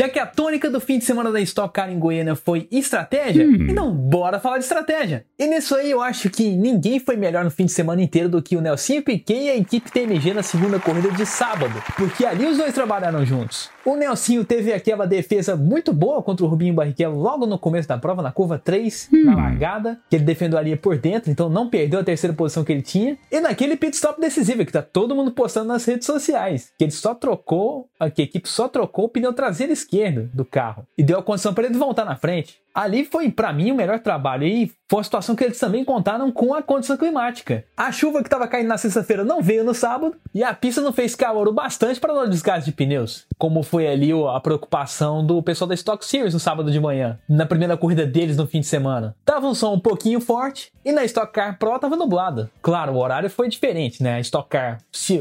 Já que a tônica do fim de semana da Stock Car em Goiânia foi estratégia, hum. então bora falar de estratégia. E nisso aí eu acho que ninguém foi melhor no fim de semana inteiro do que o Nelson Piquet e a equipe TMG na segunda corrida de sábado, porque ali os dois trabalharam juntos. O Nelsinho teve aquela defesa muito boa contra o Rubinho Barrichello logo no começo da prova, na curva 3, hum. na largada, que ele defendeu ali por dentro, então não perdeu a terceira posição que ele tinha. E naquele pit stop decisivo, que tá todo mundo postando nas redes sociais, que ele só trocou, que a equipe só trocou o pneu traseiro esquerdo do carro e deu a condição para ele voltar na frente. Ali foi, para mim, o melhor trabalho. E foi uma situação que eles também contaram com a condição climática. A chuva que estava caindo na sexta-feira não veio no sábado e a pista não fez calor o bastante para não desgaste de pneus. Como foi ali a preocupação do pessoal da Stock Series no sábado de manhã, na primeira corrida deles no fim de semana. Tava um som um pouquinho forte e na Stock Car Pro tava nublado. Claro, o horário foi diferente, né? A Stock Car,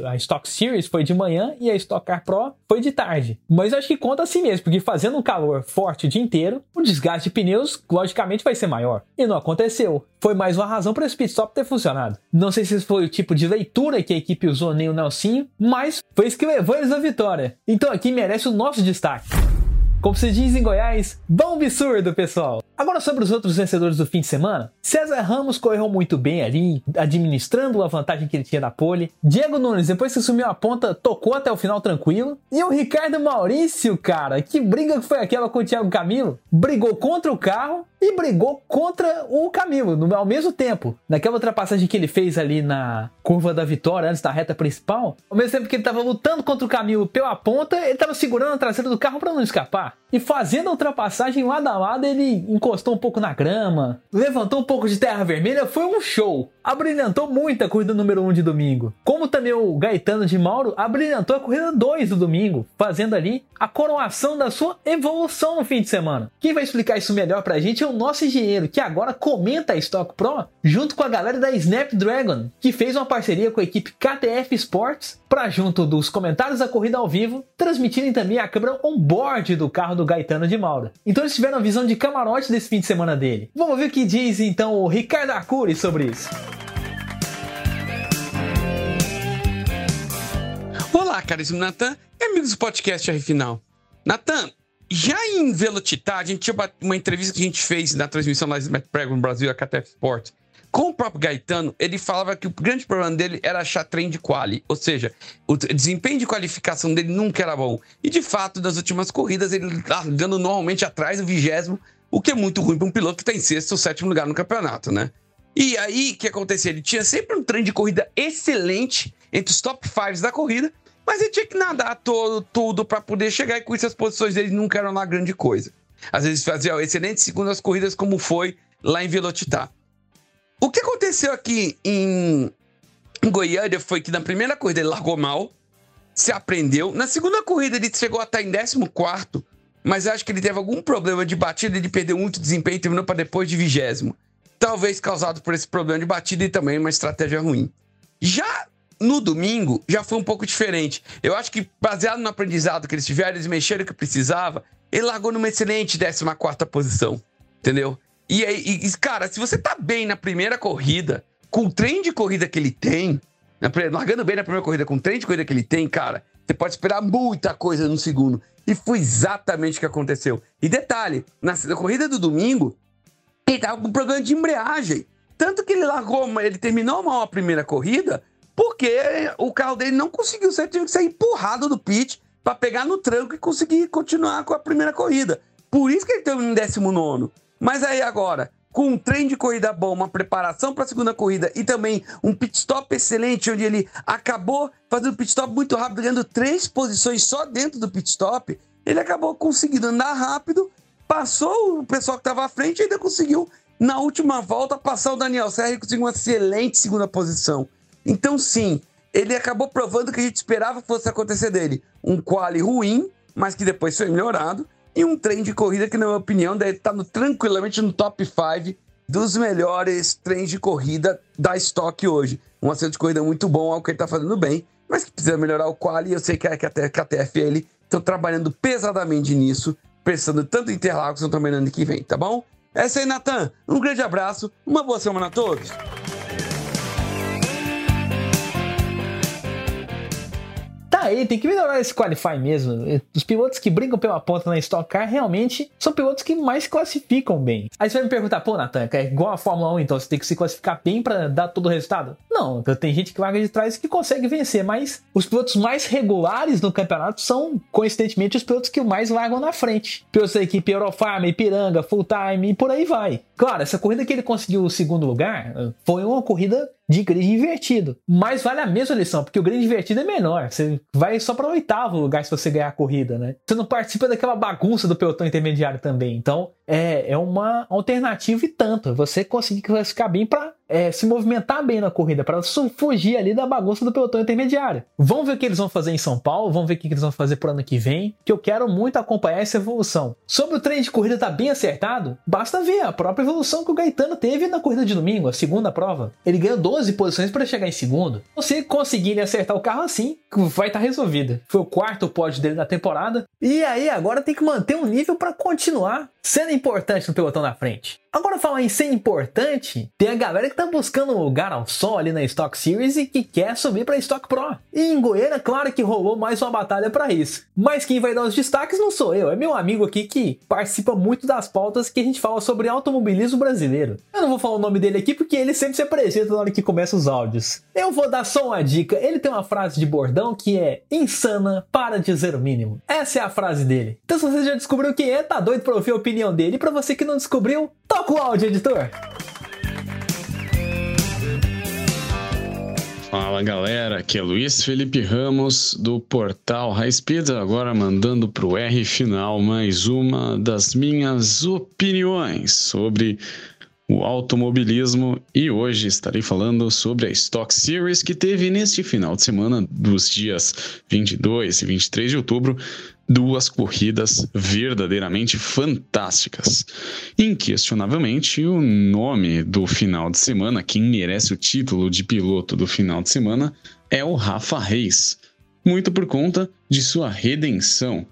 a Stock Series foi de manhã e a Stock Car Pro foi de tarde. Mas acho que conta assim mesmo, porque fazendo um calor forte o dia inteiro, o desgaste de pneus logicamente vai ser maior. E não aconteceu. Foi mais uma razão para esse pit stop ter funcionado. Não sei se foi o tipo de leitura que a equipe usou nem o Nelsinho, mas foi isso que levou eles à vitória. Então aqui merece o nosso destaque. Como se diz em Goiás, bom absurdo, pessoal! Agora sobre os outros vencedores do fim de semana. César Ramos correu muito bem ali, administrando a vantagem que ele tinha da pole. Diego Nunes, depois que sumiu a ponta, tocou até o final tranquilo. E o Ricardo Maurício, cara, que briga que foi aquela com o Thiago Camilo? Brigou contra o carro e brigou contra o Camilo no, ao mesmo tempo. Naquela ultrapassagem que ele fez ali na curva da vitória, antes da reta principal, ao mesmo tempo que ele estava lutando contra o Camilo pela ponta, ele estava segurando a traseira do carro para não escapar. E fazendo a ultrapassagem lado a lado, ele encostou um pouco na grama, levantou um pouco de terra vermelha, foi um show. Abrilhantou muito a corrida número 1 um de domingo. Como também o Gaetano de Mauro abrilhantou a corrida 2 do domingo, fazendo ali a coroação da sua evolução no fim de semana. Quem vai explicar isso melhor pra gente é o nosso engenheiro, que agora comenta a Stock Pro junto com a galera da Snapdragon, que fez uma parceria com a equipe KTF Sports para junto dos comentários da corrida ao vivo, transmitirem também a câmera on-board do carro do Gaetano de Mauro. Então eles tiveram a visão de camarote desse fim de semana dele. Vamos ver o que diz então o Ricardo Arcuri sobre isso. Olá, caríssimo Natan e amigos do podcast R Final. Natan, já em Velocitar, a gente tinha uma entrevista que a gente fez na transmissão lá do no Brasil, a KTF Sport, com o próprio Gaetano, ele falava que o grande problema dele era achar trem de quali, ou seja, o desempenho de qualificação dele nunca era bom. E de fato, nas últimas corridas, ele largando normalmente atrás do vigésimo, o que é muito ruim para um piloto que está em sexto ou sétimo lugar no campeonato, né? E aí, o que acontecia? Ele tinha sempre um trem de corrida excelente entre os top 5 da corrida, mas ele tinha que nadar todo, tudo para poder chegar e com isso as posições dele nunca eram lá grande coisa. Às vezes fazia excelentes segundas corridas, como foi lá em Velocitar. O que aconteceu aqui em, Goiânia foi que na primeira corrida ele largou mal, se aprendeu. Na segunda corrida ele chegou a estar em 14, mas acho que ele teve algum problema de batida ele perdeu muito desempenho e terminou para depois de vigésimo. Talvez causado por esse problema de batida e também uma estratégia ruim. Já no domingo, já foi um pouco diferente. Eu acho que, baseado no aprendizado que eles tiveram, eles mexeram o que precisava, ele largou numa excelente 14 posição. Entendeu? E, e, cara, se você tá bem na primeira corrida, com o trem de corrida que ele tem, na, largando bem na primeira corrida, com o trem de corrida que ele tem, cara, você pode esperar muita coisa no segundo. E foi exatamente o que aconteceu. E detalhe, na, na corrida do domingo, ele tava com problema de embreagem. Tanto que ele largou, ele terminou mal a primeira corrida, porque o carro dele não conseguiu ser, teve que ser empurrado do pit para pegar no tranco e conseguir continuar com a primeira corrida. Por isso que ele terminou em 19. Mas aí agora, com um trem de corrida bom, uma preparação para a segunda corrida e também um pit stop excelente, onde ele acabou fazendo pit stop muito rápido, ganhando três posições só dentro do pit stop, ele acabou conseguindo andar rápido, passou o pessoal que estava à frente e ainda conseguiu, na última volta, passar o Daniel Serra e conseguiu uma excelente segunda posição. Então, sim, ele acabou provando o que a gente esperava que fosse acontecer dele. Um quali ruim, mas que depois foi melhorado e um trem de corrida que, na minha opinião, deve estar no, tranquilamente no top 5 dos melhores trens de corrida da Stock hoje. Um acerto de corrida muito bom, algo que ele está fazendo bem, mas que precisa melhorar o quali. Eu sei que a KTF e ele estão trabalhando pesadamente nisso pensando tanto em Interlagos quanto também no ano que vem, tá bom? Essa aí, Natan. Um grande abraço, uma boa semana a todos. Aí, tem que melhorar esse qualify mesmo. Os pilotos que brincam pela ponta na Stock Car realmente são pilotos que mais classificam bem. Aí você vai me perguntar, pô, Natan, é igual a Fórmula 1, então você tem que se classificar bem para dar todo o resultado? Não, tem gente que larga de trás que consegue vencer, mas os pilotos mais regulares no campeonato são, coincidentemente, os pilotos que mais largam na frente. Pilotos da equipe Eurofarm, Ipiranga, Full Time e por aí vai. Claro, essa corrida que ele conseguiu o segundo lugar foi uma corrida de grid invertido. Mas vale a mesma lição, porque o grid invertido é menor. Você vai só para o oitavo lugar se você ganhar a corrida, né? Você não participa daquela bagunça do pelotão intermediário também. Então, é, é uma alternativa e tanto. Você conseguir classificar bem para é, se movimentar bem na corrida, para fugir ali da bagunça do pelotão intermediário. Vamos ver o que eles vão fazer em São Paulo, vamos ver o que eles vão fazer pro ano que vem, que eu quero muito acompanhar essa evolução. Sobre o treino de corrida tá bem acertado, basta ver a própria evolução que o Gaetano teve na corrida de domingo, a segunda prova. Ele ganhou 12 posições para chegar em segundo. Se conseguirem acertar o carro assim, vai estar tá resolvido. Foi o quarto pódio dele na temporada. E aí agora tem que manter um nível para continuar sendo importante no pelotão da frente. Agora, falar em ser importante, tem a galera que tá buscando um lugar ao sol ali na Stock Series e que quer subir para Stock Pro. E em Goiânia, claro que rolou mais uma batalha para isso. Mas quem vai dar os destaques não sou eu, é meu amigo aqui que participa muito das pautas que a gente fala sobre automobilismo brasileiro. Eu não vou falar o nome dele aqui porque ele sempre se apresenta na hora que começa os áudios. Eu vou dar só uma dica, ele tem uma frase de bordão que é insana para dizer o mínimo. Essa é a frase dele. Então se você já descobriu quem é, tá doido pra ouvir a opinião dele. E pra você que não descobriu, Toca o áudio, editor! Fala galera, aqui é Luiz Felipe Ramos do portal High Speed, agora mandando pro R final mais uma das minhas opiniões sobre o automobilismo e hoje estarei falando sobre a Stock Series que teve neste final de semana dos dias 22 e 23 de outubro duas corridas verdadeiramente fantásticas. Inquestionavelmente, o nome do final de semana, quem merece o título de piloto do final de semana, é o Rafa Reis, muito por conta de sua redenção.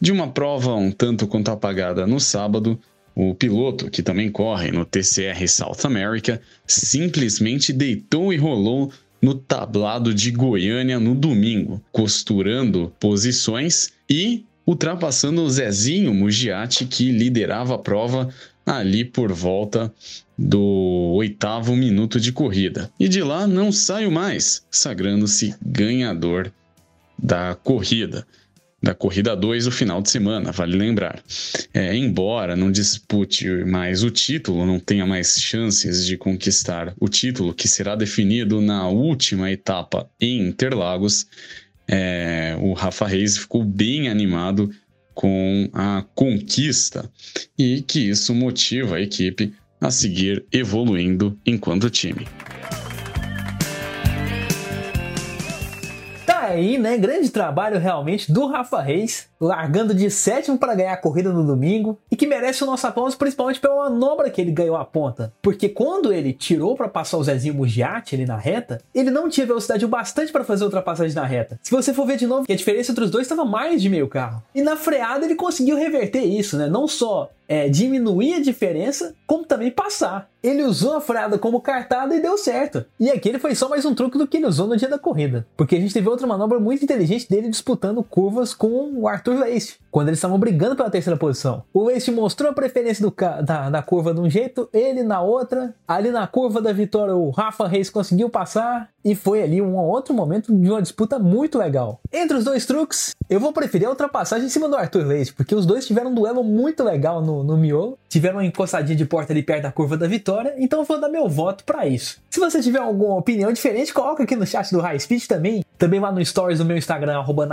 De uma prova um tanto quanto apagada no sábado, o piloto, que também corre no TCR South America, simplesmente deitou e rolou no tablado de Goiânia no domingo, costurando posições e ultrapassando o Zezinho Mugiati, que liderava a prova ali por volta do oitavo minuto de corrida. E de lá não saiu mais, sagrando-se ganhador da corrida da corrida 2 do final de semana, vale lembrar. É, embora não dispute mais o título, não tenha mais chances de conquistar o título, que será definido na última etapa em Interlagos, é, o Rafa Reis ficou bem animado com a conquista e que isso motiva a equipe a seguir evoluindo enquanto time. Aí, né? Grande trabalho realmente do Rafa Reis, largando de sétimo para ganhar a corrida no domingo e que merece o nosso aplauso principalmente pela manobra que ele ganhou a ponta. Porque quando ele tirou para passar o Zezinho Mugiati ali na reta, ele não tinha velocidade o bastante para fazer a ultrapassagem na reta. Se você for ver de novo, a diferença entre os dois estava mais de meio carro. E na freada ele conseguiu reverter isso, né? Não só é, diminuir a diferença, como também passar. Ele usou a freada como cartada e deu certo. E aquele foi só mais um truque do que ele usou no dia da corrida. Porque a gente teve outra manobra muito inteligente dele disputando curvas com o Arthur Leist, quando eles estavam brigando pela terceira posição. O Leist mostrou a preferência do, da, da curva de um jeito, ele na outra. Ali na curva da vitória, o Rafa Reis conseguiu passar. E foi ali um outro momento de uma disputa muito legal. Entre os dois truques, eu vou preferir a ultrapassagem em cima do Arthur Leite, porque os dois tiveram um duelo muito legal no, no miolo, tiveram uma encostadinha de porta ali perto da curva da vitória, então eu vou dar meu voto para isso. Se você tiver alguma opinião diferente, coloca aqui no chat do High Speed também. Também lá no stories do meu Instagram, arroba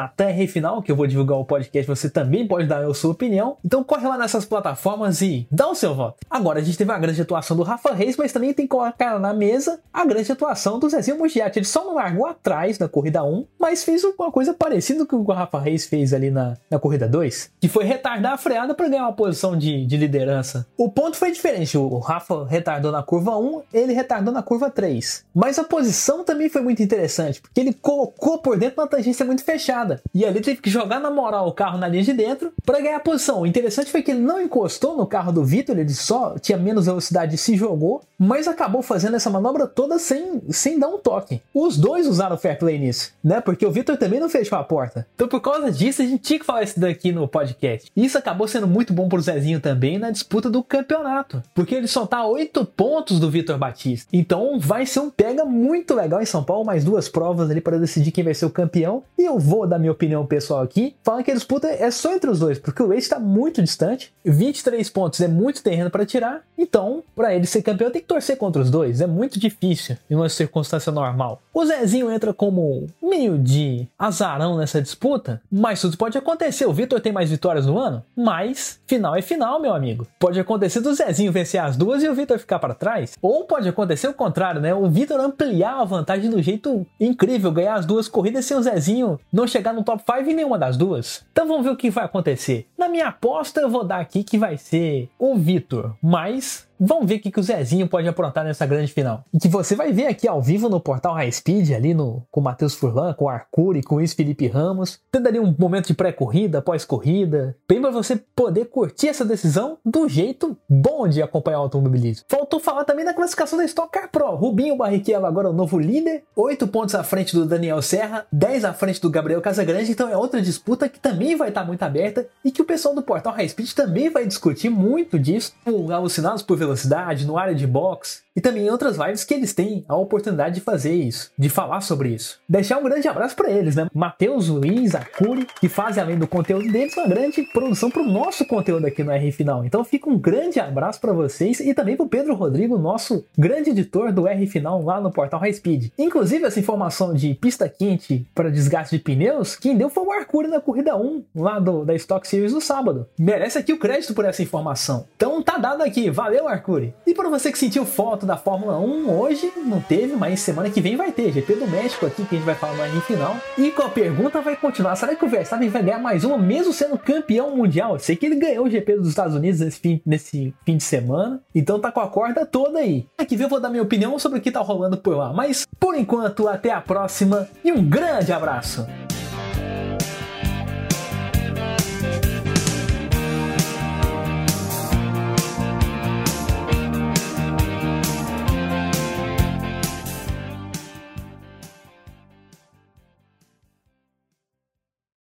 Final, que eu vou divulgar o podcast, você também pode dar a sua opinião. Então corre lá nessas plataformas e dá o seu voto. Agora, a gente teve a grande atuação do Rafa Reis, mas também tem que colocar na mesa a grande atuação do Zezinho Mugiati. Ele só não largou atrás na corrida 1, mas fez uma coisa parecida com o que o Rafa Reis fez ali na, na corrida 2, que foi retardar a freada para ganhar uma posição de, de liderança. O ponto foi diferente. O Rafa retardou na curva 1, ele retardou na curva 3. Mas a posição também foi muito interessante, porque ele colocou socou por dentro uma tangência muito fechada. E ali teve que jogar na moral o carro na linha de dentro para ganhar posição. O interessante foi que ele não encostou no carro do Vitor, ele só tinha menos velocidade e se jogou, mas acabou fazendo essa manobra toda sem, sem dar um toque. Os dois usaram fair play nisso, né? Porque o Vitor também não fechou a porta. Então, por causa disso, a gente tinha que falar isso daqui no podcast. Isso acabou sendo muito bom pro Zezinho também na disputa do campeonato, porque ele só tá a 8 pontos do Vitor Batista. Então, vai ser um pega muito legal em São Paulo, mais duas provas ali para decidir quem vai ser o campeão. E eu vou dar minha opinião pessoal aqui, falando que a disputa é só entre os dois, porque o Ace está muito distante, 23 pontos é muito terreno para tirar, então, para ele ser campeão, tem que torcer contra os dois, é muito difícil em uma circunstância normal. O Zezinho entra como meio de azarão nessa disputa, mas tudo pode acontecer. O Vitor tem mais vitórias no ano, mas final é final, meu amigo. Pode acontecer do Zezinho vencer as duas e o Vitor ficar para trás, ou pode acontecer o contrário, né? O Vitor ampliar a vantagem do jeito incrível, ganhar as duas corridas sem o Zezinho não chegar no top 5 em nenhuma das duas. Então vamos ver o que vai acontecer. Na minha aposta, eu vou dar aqui que vai ser o Vitor, mas Vamos ver o que, que o Zezinho pode aprontar nessa grande final. E que você vai ver aqui ao vivo no portal High Speed, ali no, com o Matheus Furlan, com o Arcuri, com o Luiz Felipe Ramos, tendo ali um momento de pré-corrida, pós-corrida, bem para você poder curtir essa decisão do jeito bom de acompanhar o automobilismo. Faltou falar também da classificação da Stock Car Pro. Rubinho Barrichello agora é o novo líder, 8 pontos à frente do Daniel Serra, 10 à frente do Gabriel Casagrande, então é outra disputa que também vai estar muito aberta e que o pessoal do portal High Speed também vai discutir muito disso, alucinados por velocidade, no área de box e também em outras lives que eles têm a oportunidade de fazer isso, de falar sobre isso. Deixar um grande abraço para eles, né? Matheus, Luiz, Akuri, que fazem além do conteúdo deles uma grande produção para o nosso conteúdo aqui no R Final. Então fica um grande abraço para vocês e também para o Pedro Rodrigo, nosso grande editor do R Final lá no portal High Speed. Inclusive essa informação de pista quente para desgaste de pneus, quem deu foi o Arcuri na corrida 1 lá do, da Stock Series no sábado. Merece aqui o crédito por essa informação. Então tá dado aqui, valeu Arcuri. E para você que sentiu foto da Fórmula 1 hoje não teve, mas semana que vem vai ter. GP do México aqui que a gente vai falar no R final. E com a pergunta vai continuar: será que o Verstappen vai ganhar mais uma, mesmo sendo campeão mundial? Eu sei que ele ganhou o GP dos Estados Unidos nesse fim, nesse fim de semana, então tá com a corda toda aí. Aqui eu vou dar minha opinião sobre o que tá rolando por lá. Mas por enquanto, até a próxima e um grande abraço!